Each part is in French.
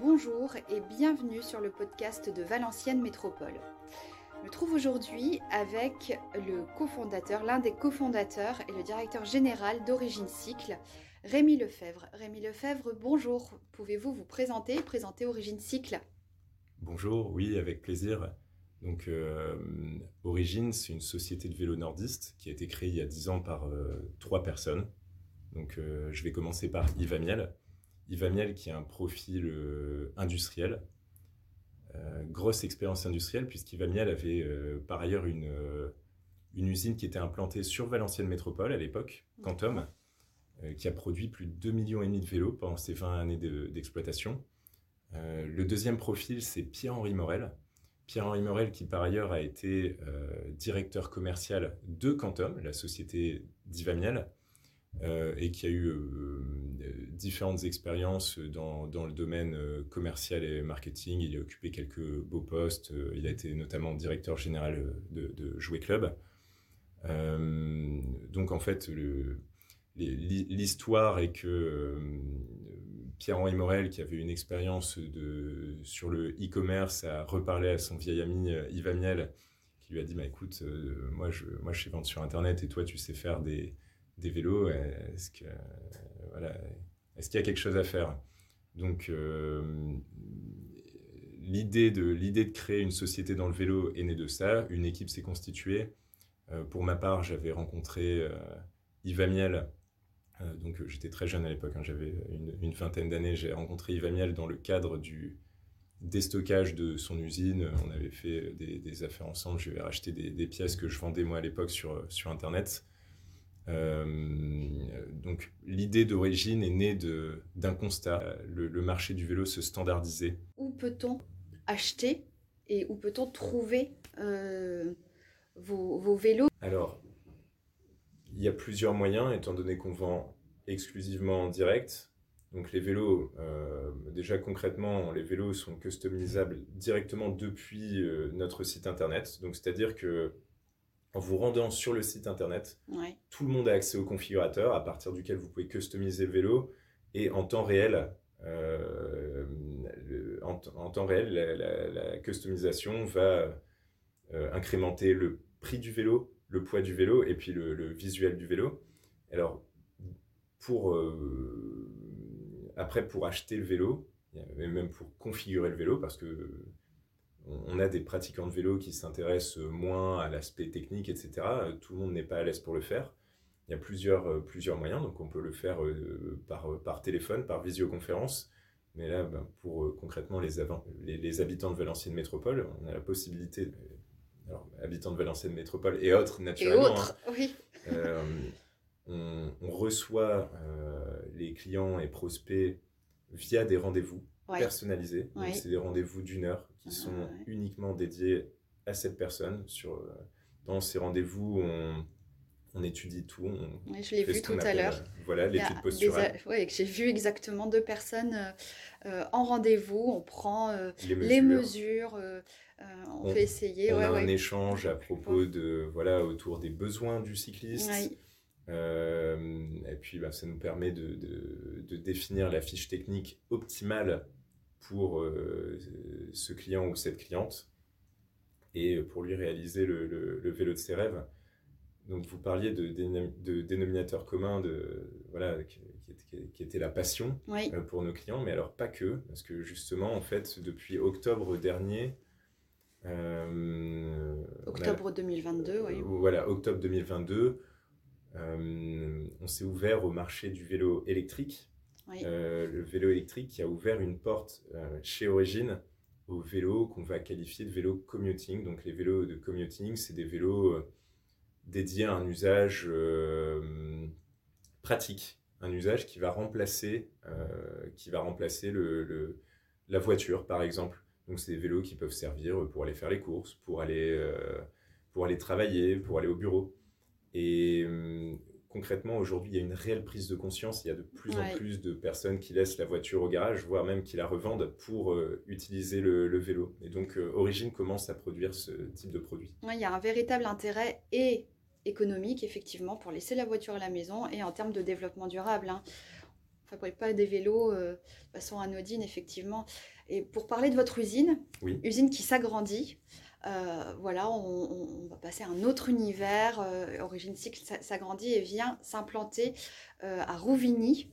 Bonjour et bienvenue sur le podcast de Valenciennes Métropole. Je me trouve aujourd'hui avec le cofondateur, l'un des cofondateurs et le directeur général d'Origine Cycle, Rémi Lefebvre. Rémi Lefebvre, bonjour. Pouvez-vous vous présenter, présenter Origine Cycle? Bonjour, oui, avec plaisir. Donc, euh, Origine, c'est une société de vélo nordiste qui a été créée il y a 10 ans par euh, trois personnes. Donc, euh, je vais commencer par Yves Amiel. Yves qui a un profil euh, industriel, euh, grosse expérience industrielle, puisqu'Yves Amiel avait euh, par ailleurs une, usine qui était implantée sur Valenciennes Métropole à l'époque, Quantum, qui a produit plus de 2,5 millions de vélos pendant ses 20 années d'exploitation. le deuxième profil, c'est Pierre-Henri Morel. Pierre-Henri Morel, qui par ailleurs a été directeur commercial de Quantum, la société d'Yves Amiel, euh, et qui a eu euh, différentes expériences dans, dans, le domaine euh, commercial et marketing. Il a occupé quelques beaux postes. il a été notamment directeur général de, de Jouet Club. donc en fait, l'histoire est que Pierre-Henri Morel, qui avait une expérience de, sur le e-commerce, a reparlé à son vieil ami Yves Amiel, qui lui a dit bah, écoute, moi, je, moi je sais vendre sur Internet et toi tu sais faire des, des vélos, est-ce voilà, est-ce qu'il y a quelque chose à faire? Donc euh, l'idée de de créer une société dans le vélo est née de ça. Une équipe s'est constituée. Euh, pour ma part, j'avais rencontré euh, Yves Amiel. donc j'étais très jeune à l'époque, hein, j'avais une, vingtaine d'années. J'ai rencontré Yves Amiel dans le cadre du déstockage de son usine. On avait fait des, affaires ensemble. Je lui ai racheté des, des, pièces que je vendais moi à l'époque sur, sur Internet. Euh, donc l'idée d'origine est née d'un constat. Le, le, marché du vélo se standardisait. Où peut-on acheter et où peut-on trouver euh, vos, vos, vélos? Alors, il y a plusieurs moyens, étant donné qu'on vend exclusivement en direct. Donc les vélos, euh, déjà concrètement, les vélos sont customisables directement depuis euh, notre site internet. Donc c'est-à-dire que en vous rendant sur le site internet, tout le monde a accès au configurateur à partir duquel vous pouvez customiser le vélo et en temps réel, euh, en, temps réel, la, customisation va euh, incrémenter le prix du vélo, le poids du vélo et puis le, visuel du vélo. Alors, pour, euh, après, pour acheter le vélo, et même pour configurer le vélo, parce que on a des pratiquants de vélo qui s'intéressent moins à l'aspect technique, etc. Tout le monde n'est pas à l'aise pour le faire. Il y a plusieurs, euh, plusieurs moyens, donc on peut le faire euh, par, euh, par téléphone, par visioconférence. Mais là, ben, pour concrètement les, les, habitants de Valenciennes Métropole, on a la possibilité, alors habitants de Valenciennes Métropole et autres naturellement, et autres, oui. on, reçoit les clients et prospects via des rendez-vous personnalisés. c'est des rendez-vous d'une heure qui sont uniquement dédiés à cette personne. Sur, euh, dans ces rendez-vous, on, on étudie tout. je l'ai vu tout à l'heure. Euh, voilà, l'étude posturale. Oui, j'ai vu exactement deux personnes euh, en rendez-vous. On prend les mesures, on, fait essayer. On a un échange à propos de, voilà, autour des besoins du cycliste. et puis, bah, ça nous permet de, de, de, définir la fiche technique optimale pour euh, ce client ou cette cliente et pour lui réaliser le, le, vélo de ses rêves. Donc vous parliez de, de dénominateur commun, de, voilà, qui, qui, était la passion euh, pour nos clients, mais alors pas que, parce que justement, en fait, depuis octobre dernier... Euh, octobre 2022, oui. Voilà, octobre 2022, on s'est ouvert au marché du vélo électrique. Euh, le vélo électrique qui a ouvert une porte euh, chez Origine aux vélos qu'on va qualifier de vélos commuting. Donc les vélos de commuting, c'est des vélos euh, dédiés à un usage pratique, un usage qui va remplacer, qui va remplacer le, la voiture, par exemple. Donc c'est des vélos qui peuvent servir pour aller faire les courses, pour aller, pour aller travailler, pour aller au bureau. Et concrètement, aujourd'hui, il y a une réelle prise de conscience. Il y a de plus en plus de personnes qui laissent la voiture au garage, voire même qui la revendent pour euh, utiliser le, vélo. Et donc, euh, Origine commence à produire ce type de produit. il y a un véritable intérêt et économique, effectivement, pour laisser la voiture à la maison et en termes de développement durable. Hein. fabrique pas des vélos de façon anodine, effectivement. Et pour parler de votre usine, usine qui s'agrandit, voilà, on, va passer à un autre univers. Origine Cycle s'agrandit et vient s'implanter à Rouvigny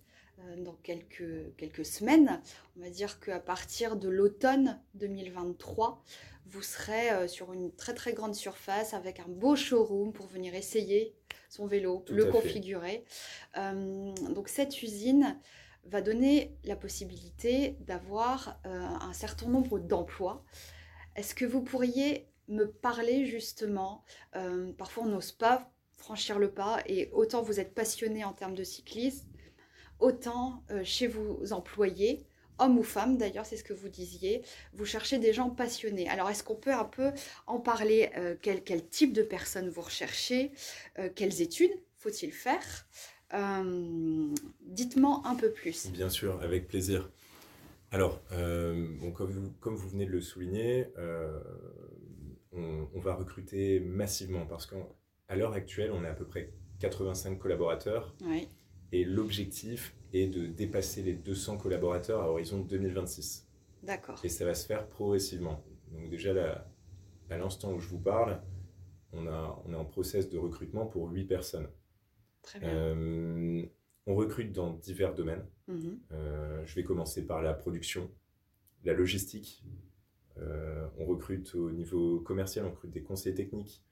dans quelques, quelques semaines. On va dire qu'à partir de l'automne 2023, vous serez sur une très très grande surface avec un beau showroom pour venir essayer son vélo, le configurer. donc cette usine va donner la possibilité d'avoir un certain nombre d'emplois. Est-ce que vous pourriez me parler justement, parfois on n'ose pas franchir le pas et autant vous êtes passionné en termes de cyclisme, autant chez vos employés, hommes ou femmes d'ailleurs, c'est ce que vous disiez, vous cherchez des gens passionnés. Alors est-ce qu'on peut un peu en parler quel, quel, type de personnes vous recherchez Quelles études faut-il faire Dites-moi un peu plus. Bien sûr, avec plaisir. Alors, comme, vous, comme, vous, venez de le souligner, on, on, va recruter massivement parce qu'à l'heure actuelle, on est à peu près 85 collaborateurs. Oui. Et l'objectif est de dépasser les 200 collaborateurs à horizon 2026. D'accord. Et ça va se faire progressivement. Donc déjà, là, à l'instant où je vous parle, on, a, on est en process de recrutement pour 8 personnes. Très bien. Euh, on recrute dans divers domaines. Mhm. Euh, je vais commencer par la production, la logistique. Euh, on recrute au niveau commercial, on recrute des conseillers techniques,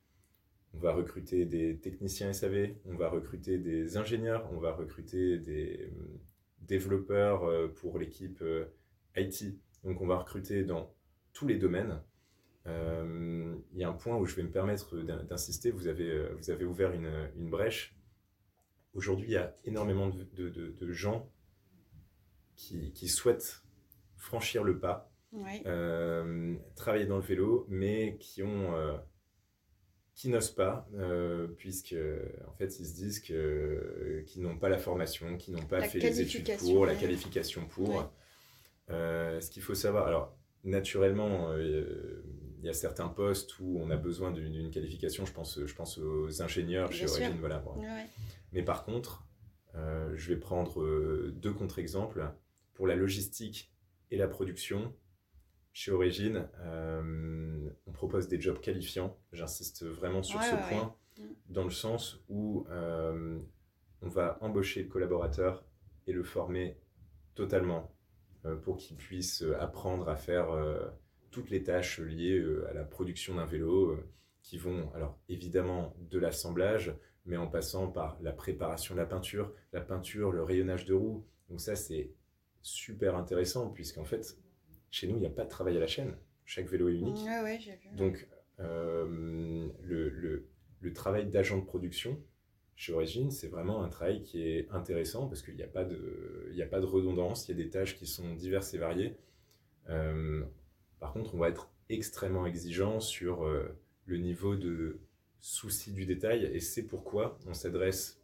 on va recruter des techniciens SAV, on va recruter des ingénieurs, on va recruter des euh, développeurs pour l'équipe IT. Donc on va recruter dans tous les domaines. Il y a un point où je vais me permettre d'insister, vous avez, vous avez ouvert une, une brèche. Aujourd'hui, il y a énormément de, de, gens qui, qui, souhaitent franchir le pas, travailler dans le vélo, mais qui ont qui n'osent pas, euh, puisque en fait ils se disent que qu'ils n'ont pas la formation, qu'ils n'ont pas fait les études pour, la qualification pour. Euh, ce qu'il faut savoir, alors naturellement, euh, il y a certains postes où on a besoin d'une qualification. Je pense, je pense aux ingénieurs chez Origine, voilà. Mais par contre, je vais prendre deux contre-exemples pour la logistique et la production. Chez Origine, euh, on propose des jobs qualifiants. J'insiste vraiment sur ce point, mm. dans le sens où euh, on va embaucher le collaborateur et le former totalement euh, pour qu'il puisse apprendre à faire toutes les tâches liées à la production d'un vélo, qui vont, alors évidemment, de l'assemblage, mais en passant par la préparation de la peinture, la peinture, le rayonnage de roue. Donc ça, c'est super intéressant, puisqu'en fait, chez nous, il n'y a pas de travail à la chaîne. Chaque vélo est unique. Donc, euh, le, le, travail d'agent de production chez Origine, c'est vraiment un travail qui est intéressant parce qu'il n'y a, pas de, a pas de redondance, il y a des tâches qui sont diverses et variées. Euh, par contre, on va être extrêmement exigeant sur euh, le niveau de souci du détail et c'est pourquoi on s'adresse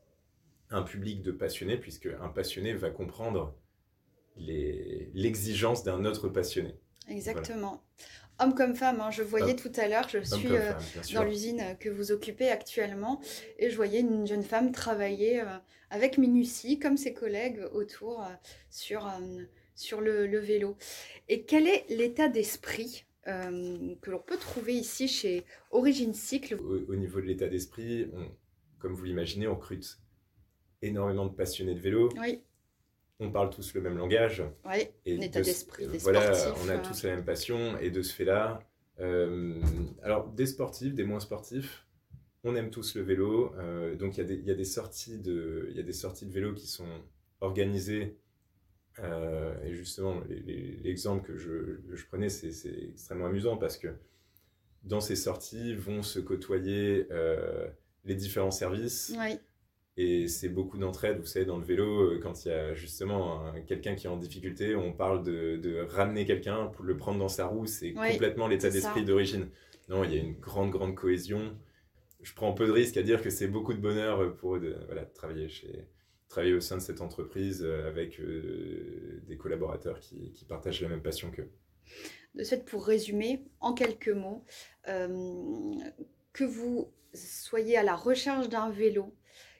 à un public de passionnés, puisque un passionné va comprendre l'exigence d'un autre passionné. Exactement. Homme comme femme, hein. je voyais tout à l'heure, je suis euh, dans l'usine que vous occupez actuellement, et je voyais une jeune femme travailler euh, avec minutie, comme ses collègues autour, euh, sur, sur le, vélo. Et quel est l'état d'esprit que l'on peut trouver ici chez Origine Cycle? Au, niveau de l'état d'esprit, comme vous l'imaginez, on recrute énormément de passionnés de vélo. Oui on parle tous le même langage. Oui, et état d'esprit, des Voilà, on a euh. tous la même passion, et de ce fait-là, euh, alors des sportifs, des moins sportifs, on aime tous le vélo, euh, donc il y, a des sorties de, y a des sorties de vélo qui sont organisées, et justement, l'exemple que je, je prenais, c'est extrêmement amusant parce que dans ces sorties vont se côtoyer les différents services. Oui. Et c'est beaucoup d'entraide, vous savez, dans le vélo, euh, quand il y a justement quelqu'un qui est en difficulté, on parle de, de ramener quelqu'un pour le prendre dans sa roue, c'est complètement l'état d'esprit d'origine. Non, il y a une grande, grande cohésion. Je prends peu de risque à dire que c'est beaucoup de bonheur pour de, voilà, travailler, chez, travailler au sein de cette entreprise euh, avec euh, des collaborateurs qui, partagent la même passion qu'eux. De fait, pour résumer, en quelques mots, que vous soyez à la recherche d'un vélo,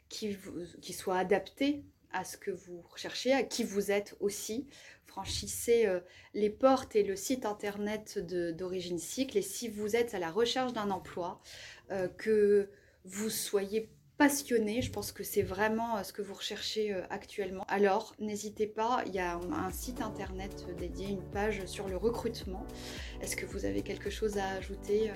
qui, soit adapté à ce que vous recherchez, à qui vous êtes aussi. Franchissez euh, les portes et le site internet d'Origine Cycle. Et si vous êtes à la recherche d'un emploi, euh, que vous soyez passionné, je pense que c'est vraiment euh, ce que vous recherchez actuellement. Alors, n'hésitez pas, il y a un site internet dédié, une page sur le recrutement. Est-ce que vous avez quelque chose à ajouter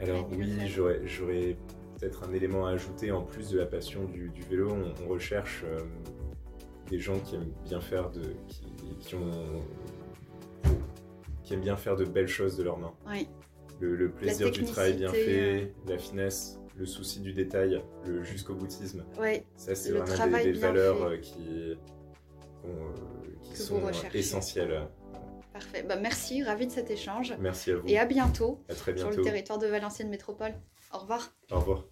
Alors oui, j'aurais peut-être un élément à ajouter en plus de la passion du, vélo. On, recherche euh, des gens qui aiment bien faire de, qui, ont, qui aiment bien faire de belles choses de leurs mains. Oui. Le, plaisir du travail bien fait, euh. la finesse, le souci du détail, le jusqu'au boutisme. Oui. Ça, c'est vraiment des, valeurs euh, qui, qui sont essentielles. Parfait. Bah, merci, ravi de cet échange. Merci à vous. Et à bientôt, à très bientôt. sur le territoire de Valenciennes Métropole. Au revoir. Au revoir.